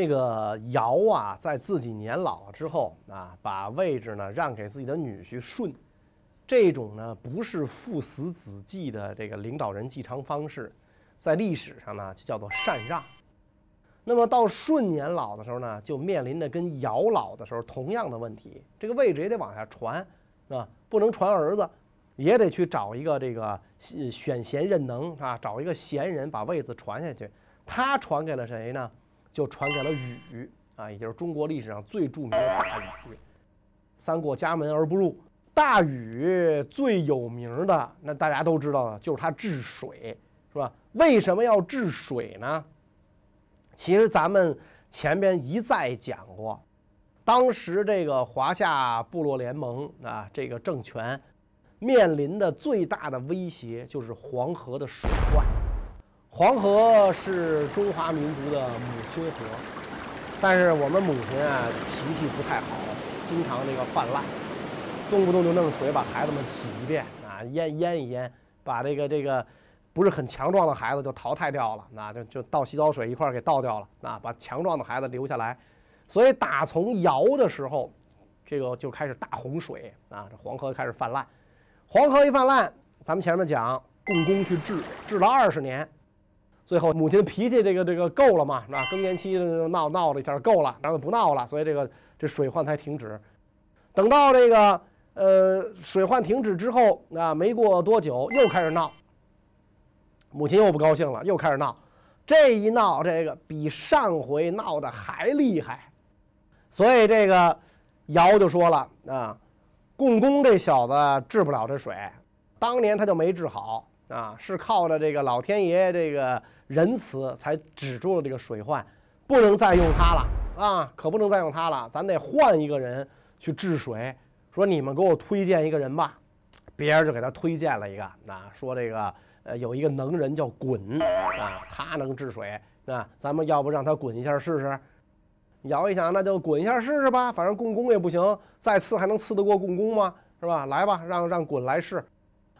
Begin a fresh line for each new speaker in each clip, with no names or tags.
这个尧啊，在自己年老了之后啊，把位置呢让给自己的女婿舜，这种呢不是父死子继的这个领导人继承方式，在历史上呢就叫做禅让。那么到舜年老的时候呢，就面临着跟尧老的时候同样的问题，这个位置也得往下传，啊，不能传儿子，也得去找一个这个选贤任能啊，找一个贤人把位子传下去。他传给了谁呢？就传给了禹啊，也就是中国历史上最著名的大禹。三过家门而不入，大禹最有名的那大家都知道的就是他治水，是吧？为什么要治水呢？其实咱们前边一再讲过，当时这个华夏部落联盟啊，这个政权面临的最大的威胁就是黄河的水患。黄河是中华民族的母亲河，但是我们母亲啊脾气不太好，经常这个泛滥，动不动就弄水把孩子们洗一遍啊，淹淹一淹，把这个这个不是很强壮的孩子就淘汰掉了，那就就倒洗澡水一块儿给倒掉了，啊，把强壮的孩子留下来。所以打从尧的时候，这个就开始大洪水啊，这黄河开始泛滥。黄河一泛滥，咱们前面讲共工去治，治了二十年。最后，母亲脾气这个这个够了嘛？是吧更年期闹闹了一下够了，然后不闹了，所以这个这水患才停止。等到这个呃水患停止之后，啊，没过多久又开始闹。母亲又不高兴了，又开始闹。这一闹，这个比上回闹的还厉害。所以这个尧就说了啊，共工这小子治不了这水，当年他就没治好啊，是靠着这个老天爷这个。仁慈才止住了这个水患，不能再用它了啊！可不能再用它了，咱得换一个人去治水。说你们给我推荐一个人吧，别人就给他推荐了一个，那说这个呃有一个能人叫鲧啊，他能治水啊，咱们要不让他滚一下试试？尧一想，那就滚一下试试吧，反正共工也不行，再次还能刺得过共工吗？是吧？来吧，让让鲧来试。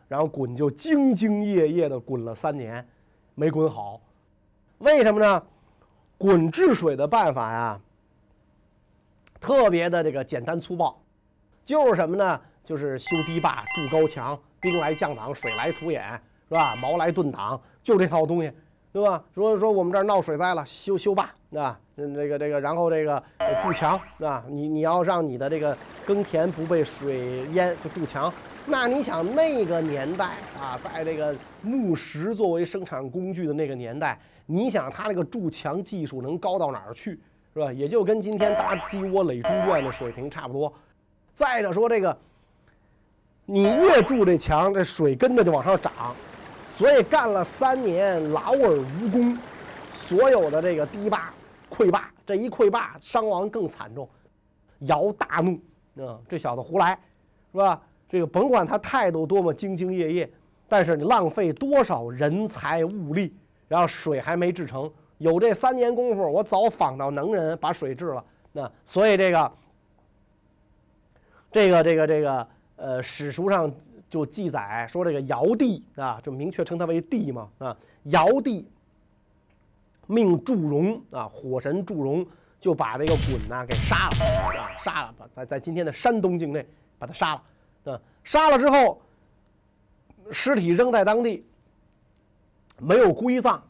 然后鲧就兢兢业业地滚了三年。没滚好，为什么呢？滚治水的办法呀，特别的这个简单粗暴，就是什么呢？就是修堤坝、筑高墙、兵来将挡、水来土掩，是吧？矛来盾挡，就这套东西，对吧？说说我们这儿闹水灾了，修修坝，对吧？嗯，这个这个，然后这个筑墙，对吧？你你要让你的这个耕田不被水淹，就筑墙。那你想那个年代啊，在这个木石作为生产工具的那个年代，你想他那个筑墙技术能高到哪儿去，是吧？也就跟今天搭鸡窝垒猪圈的水平差不多。再者说这个，你越筑这墙，这水跟着就往上涨，所以干了三年劳而无功，所有的这个堤坝溃坝，这一溃坝伤亡更惨重。尧大怒，啊，这小子胡来，是吧？这个甭管他态度多么兢兢业业，但是你浪费多少人才物力，然后水还没制成。有这三年功夫，我早访到能人把水治了。那所以这个，这个这个这个呃史书上就记载说，这个尧帝啊，就明确称他为帝嘛啊。尧帝命祝融啊，火神祝融就把这个鲧呢给杀了啊，杀了，把在在今天的山东境内把他杀了。啊，杀了之后，尸体扔在当地，没有归葬。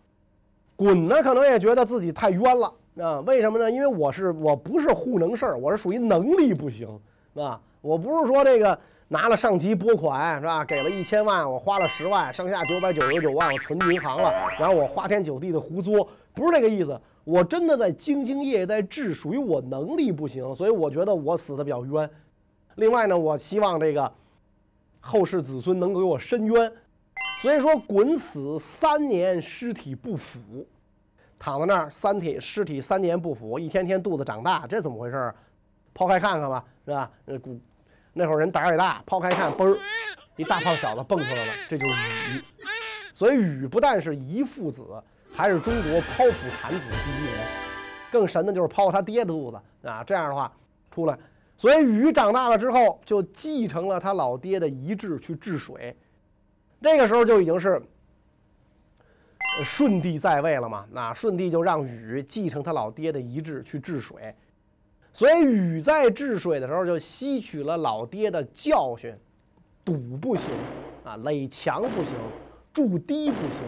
鲧呢，可能也觉得自己太冤了啊？为什么呢？因为我是我不是糊能事儿，我是属于能力不行，啊？我不是说这个拿了上级拨款是吧？给了一千万，我花了十万，剩下九百九十九万我存银行了，然后我花天酒地的胡作，不是这个意思。我真的在兢兢业业在治，属于我能力不行，所以我觉得我死的比较冤。另外呢，我希望这个后世子孙能给我伸冤，所以说滚死三年尸体不腐，躺在那儿三体尸体三年不腐，一天天肚子长大，这怎么回事？抛开看看吧，是吧？那古那会儿人胆儿也大，抛开看，嘣儿，一大胖小子蹦出来了，这就是禹。所以禹不但是遗父子，还是中国剖腹产子第一人。更神的就是剖他爹的肚子啊，这样的话出来。所以禹长大了之后，就继承了他老爹的遗志去治水。这个时候就已经是，舜帝在位了嘛，那舜帝就让禹继承他老爹的遗志去治水，所以禹在治水的时候就吸取了老爹的教训，堵不行啊，垒墙不行，筑堤不行，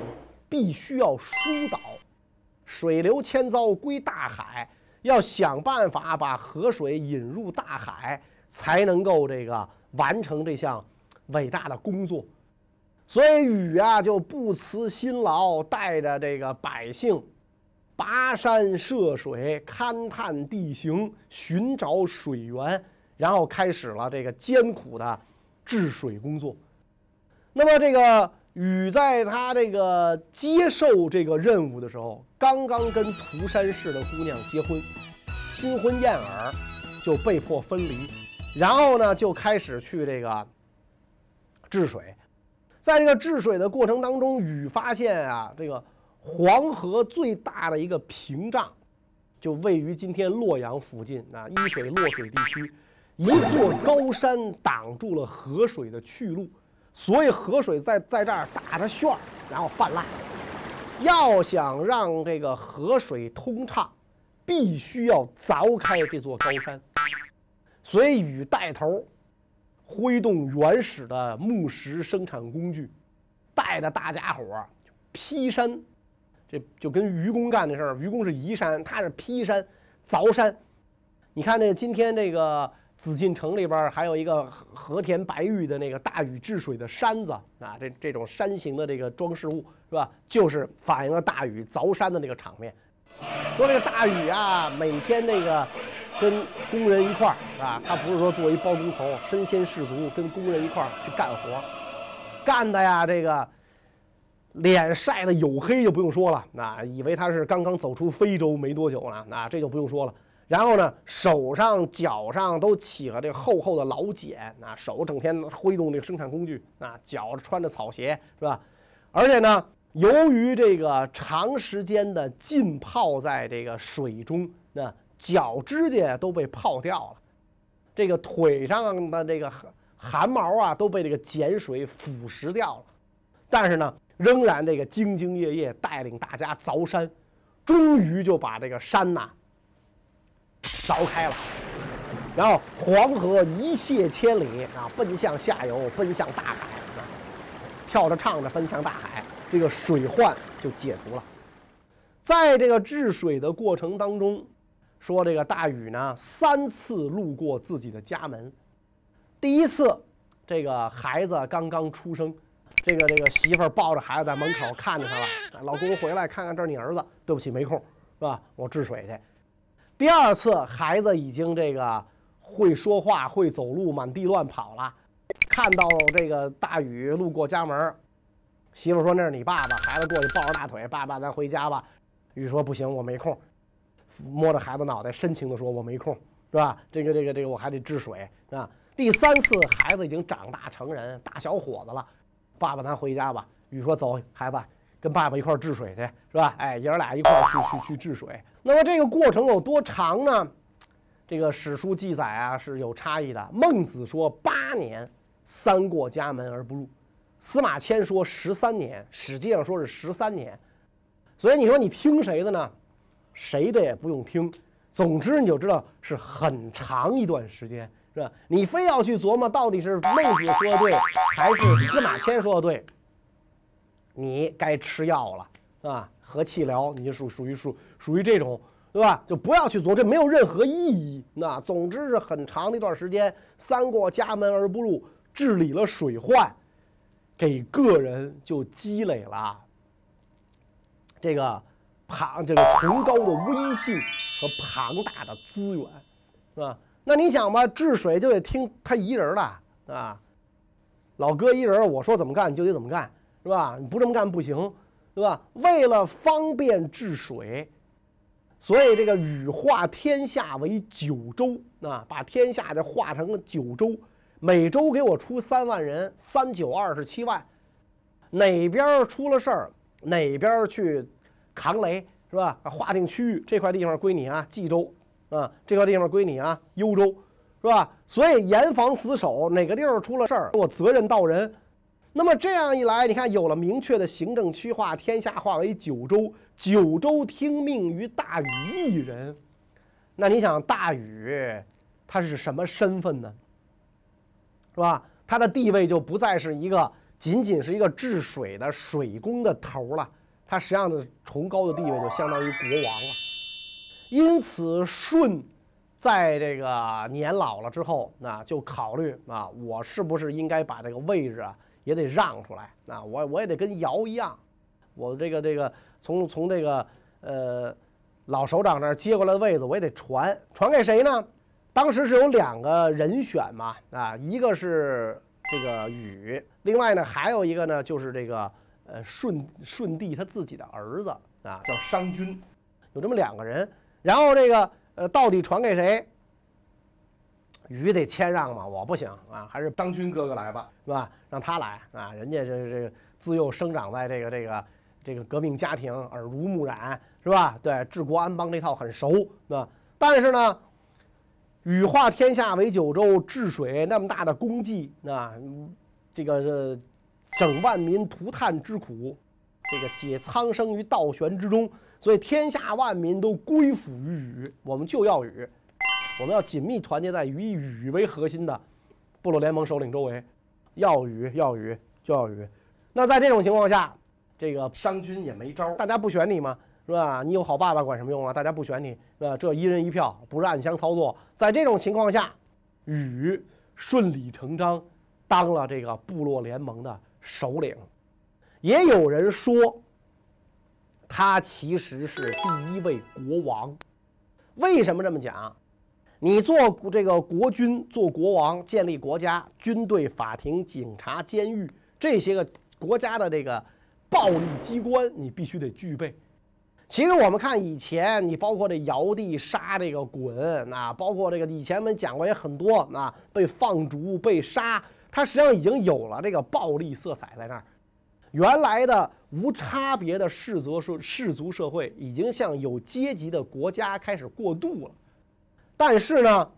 必须要疏导，水流千遭归大海，要想办法把河水引入大海，才能够这个完成这项伟大的工作。所以禹啊就不辞辛劳，带着这个百姓跋山涉水，勘探地形，寻找水源，然后开始了这个艰苦的治水工作。那么这个禹在他这个接受这个任务的时候，刚刚跟涂山氏的姑娘结婚，新婚燕尔，就被迫分离，然后呢就开始去这个治水。在这个治水的过程当中，禹发现啊，这个黄河最大的一个屏障，就位于今天洛阳附近啊，伊水洛水地区，一座高山挡住了河水的去路，所以河水在在这儿打着旋儿，然后泛滥。要想让这个河水通畅，必须要凿开这座高山，所以禹带头。挥动原始的木石生产工具，带着大家伙儿劈山，这就跟愚公干的事儿。愚公是移山，他是劈山、凿山。你看那今天这个紫禁城里边还有一个和田白玉的那个大禹治水的山子啊，这这种山形的这个装饰物是吧？就是反映了大禹凿山的那个场面。说这个大禹啊，每天那个。跟工人一块儿啊，他不是说作为包工头身先士卒，跟工人一块儿去干活，干的呀，这个脸晒得黝黑就不用说了，那以为他是刚刚走出非洲没多久呢，那这就不用说了。然后呢，手上脚上都起了这厚厚的老茧，那手整天挥动这个生产工具，那脚穿着草鞋是吧？而且呢，由于这个长时间的浸泡在这个水中，那。脚指甲都被泡掉了，这个腿上的这个汗毛啊都被这个碱水腐蚀掉了，但是呢，仍然这个兢兢业业带领大家凿山，终于就把这个山呐凿开了，然后黄河一泻千里啊，奔向下游，奔向大海啊，跳着唱着奔向大海，这个水患就解除了。在这个治水的过程当中。说这个大禹呢，三次路过自己的家门。第一次，这个孩子刚刚出生，这个这个媳妇抱着孩子在门口看着他了。老公回来看看，这是你儿子。对不起，没空，是吧？我治水去。第二次，孩子已经这个会说话、会走路，满地乱跑了。看到这个大禹路过家门，媳妇说那是你爸爸。孩子过去抱着大腿，爸爸，咱回家吧。禹说不行，我没空。摸着孩子脑袋，深情地说：“我没空，是吧？这个、这个、这个，我还得治水，啊。”第三次，孩子已经长大成人，大小伙子了。爸爸，咱回家吧。禹说：“走，孩子，跟爸爸一块治水去，是吧？哎，爷儿俩一块去去去治水。那么这个过程有多长呢？这个史书记载啊是有差异的。孟子说八年，三过家门而不入；司马迁说十三年，史记上说是十三年。所以你说你听谁的呢？”谁的也不用听，总之你就知道是很长一段时间，是吧？你非要去琢磨到底是孟子说的对，还是司马迁说的对，你该吃药了，是吧？喝气疗，你属属于属属于这种，对吧？就不要去琢，这没有任何意义。那总之是很长的一段时间，三过家门而不入，治理了水患，给个人就积累了这个。庞这个崇高的威信和庞大的资源，是吧？那你想吧，治水就得听他一人的，啊，老哥一人，我说怎么干你就得怎么干，是吧？你不这么干不行，对吧？为了方便治水，所以这个禹化天下为九州，啊，把天下就划成了九州，每州给我出三万人，三九二十七万，哪边出了事儿，哪边去。扛雷是吧？划定区域，这块地方归你啊，冀州啊，这块地方归你啊，幽州，是吧？所以严防死守，哪个地方出了事儿，我责任到人，那么这样一来，你看有了明确的行政区划，天下化为九州，九州听命于大禹一人。那你想，大禹他是什么身份呢？是吧？他的地位就不再是一个仅仅是一个治水的水工的头了，他实际上的崇高的地位就相当于国王了。因此，舜在这个年老了之后，那就考虑啊，我是不是应该把这个位置啊？也得让出来，啊我我也得跟尧一样，我这个这个从从这个呃老首长那儿接过来的位子，我也得传传给谁呢？当时是有两个人选嘛，啊，一个是这个禹，另外呢还有一个呢就是这个呃舜舜帝他自己的儿子啊，叫商均，有这么两个人，然后这个呃到底传给谁？禹得谦让嘛，我不行啊，还是当君哥哥来吧，是吧？让他来啊，人家这这自幼生长在这个这个这个革命家庭，耳濡目染，是吧？对治国安邦这套很熟，是吧？但是呢，禹化天下为九州，治水那么大的功绩，啊，这个整万民涂炭之苦，这个解苍生于倒悬之中，所以天下万民都归附于禹，我们就要禹。我们要紧密团结在以禹为核心的部落联盟首领周围，要雨要雨就要雨。那在这种情况下，这个商君也没招，大家不选你吗？是吧？你有好爸爸管什么用啊？大家不选你，是吧？这一人一票不是暗箱操作。在这种情况下，禹顺理成章当了这个部落联盟的首领。也有人说，他其实是第一位国王。为什么这么讲？你做这个国君，做国王，建立国家、军队、法庭、警察、监狱这些个国家的这个暴力机关，你必须得具备。其实我们看以前，你包括这尧帝杀这个鲧，啊，包括这个以前我们讲过也很多，啊，被放逐、被杀，它实际上已经有了这个暴力色彩在那儿。原来的无差别的氏族社氏族社会，已经向有阶级的国家开始过渡了。但是呢，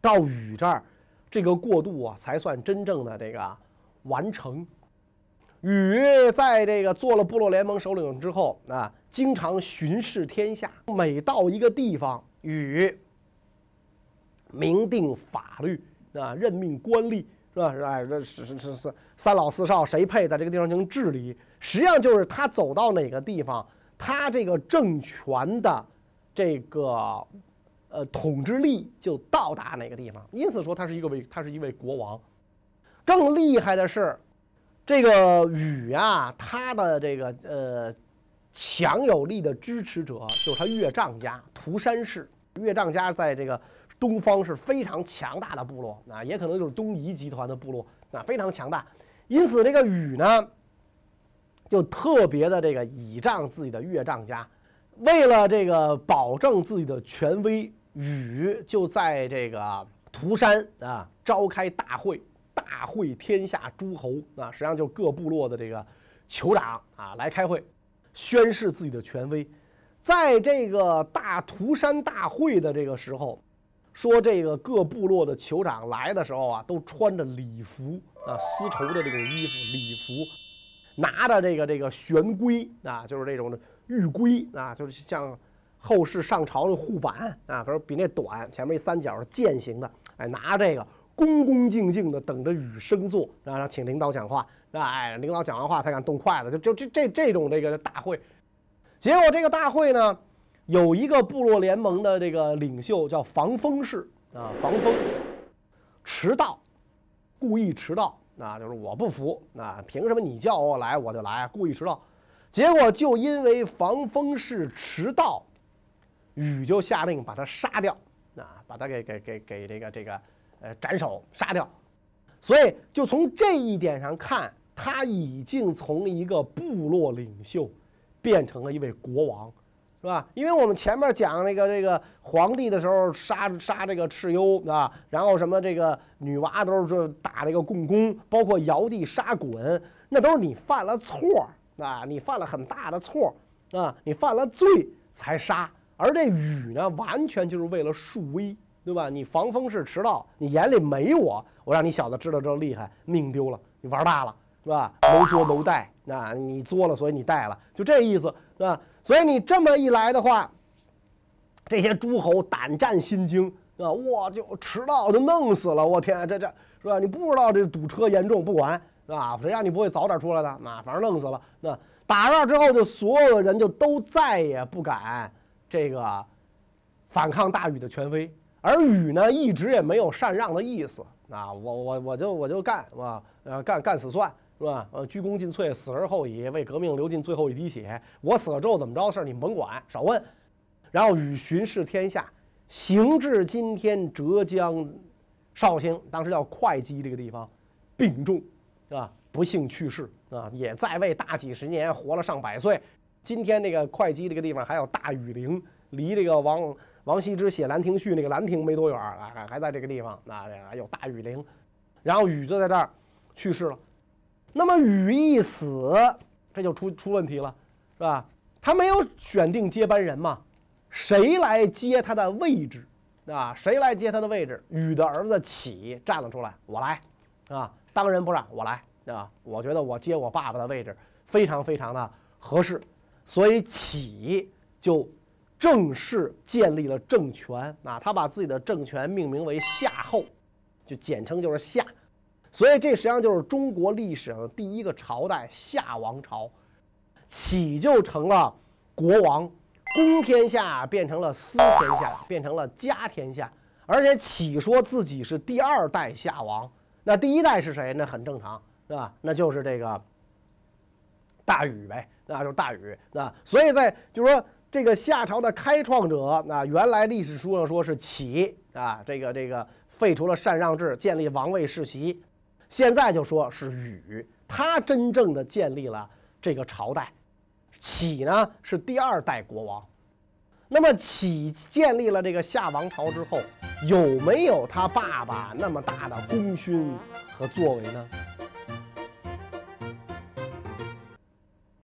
到禹这儿，这个过渡啊，才算真正的这个完成。禹在这个做了部落联盟首领之后啊，经常巡视天下，每到一个地方，禹明定法律啊，任命官吏，是吧？是哎，这是是是是三老四少谁配在这个地方进行治理？实际上就是他走到哪个地方，他这个政权的这个。呃，统治力就到达哪个地方，因此说他是一个位，他是一位国王。更厉害的是，这个禹啊，他的这个呃强有力的支持者就是他岳丈家涂山氏。岳丈家在这个东方是非常强大的部落啊，也可能就是东夷集团的部落啊，非常强大。因此，这个禹呢，就特别的这个倚仗自己的岳丈家，为了这个保证自己的权威。禹就在这个涂山啊召开大会，大会天下诸侯啊，实际上就各部落的这个酋长啊来开会，宣示自己的权威。在这个大涂山大会的这个时候，说这个各部落的酋长来的时候啊，都穿着礼服啊，丝绸的这种衣服礼服，拿着这个这个玄龟啊，就是这种的玉龟啊，就是像。后世上朝的护板啊，可是比那短，前面一三角剑形的，哎，拿这个恭恭敬敬的等着禹升座，然后请领导讲话，哎，领导讲完话才敢动筷子，就就这这这种这个大会，结果这个大会呢，有一个部落联盟的这个领袖叫防风氏啊，防风迟到，故意迟到，啊，就是我不服，啊，凭什么你叫我来我就来，故意迟到，结果就因为防风氏迟到。禹就下令把他杀掉，啊，把他给给给给这个这个，呃，斩首杀掉。所以就从这一点上看，他已经从一个部落领袖变成了一位国王，是吧？因为我们前面讲那个这个皇帝的时候杀杀这个蚩尤啊，然后什么这个女娲都是打这个共工，包括尧帝杀鲧，那都是你犯了错啊，你犯了很大的错啊，你犯了罪才杀。而这禹呢，完全就是为了树威，对吧？你防风是迟到，你眼里没我，我让你小子知道这厉害，命丢了，你玩大了是吧？谋作谋带，那你作了，所以你带了，就这意思是吧？所以你这么一来的话，这些诸侯胆战心惊啊！我，就迟到就弄死了，我天，这这是吧？你不知道这堵车严重，不管是吧？谁让你不会早点出来的？那反正弄死了。那打那之后，就所有的人就都再也不敢这个反抗大禹的权威。而禹呢，一直也没有禅让的意思啊！我我我就我就干是吧？呃，干干死算是吧？呃，鞠躬尽瘁，死而后已，为革命流尽最后一滴血。我死了之后怎么着的事儿，你甭管，少问。然后禹巡视天下，行至今天浙江绍兴，当时叫会稽这个地方，病重，是吧？不幸去世啊，也在位大几十年，活了上百岁。今天这个会稽这个地方还有大禹陵，离这个王。王羲之写《兰亭序》那个兰亭没多远啊，还还在这个地方，那有大禹陵，然后禹就在这儿去世了。那么禹一死，这就出出问题了，是吧？他没有选定接班人嘛，谁来接他的位置啊？谁来接他的位置？禹的儿子启站了出来，我来，啊，当仁不让，我来，啊，我觉得我接我爸爸的位置非常非常的合适，所以启就。正式建立了政权啊！他把自己的政权命名为夏后，就简称就是夏，所以这实际上就是中国历史上第一个朝代夏王朝。启就成了国王，公天下变成了私天下，变成了家天下。而且启说自己是第二代夏王，那第一代是谁？那很正常，是吧？那就是这个大禹呗，那就是大禹。那所以在就是说。这个夏朝的开创者啊，原来历史书上说是启啊，这个这个废除了禅让制，建立王位世袭。现在就说是禹，他真正的建立了这个朝代。启呢是第二代国王。那么启建立了这个夏王朝之后，有没有他爸爸那么大的功勋和作为呢？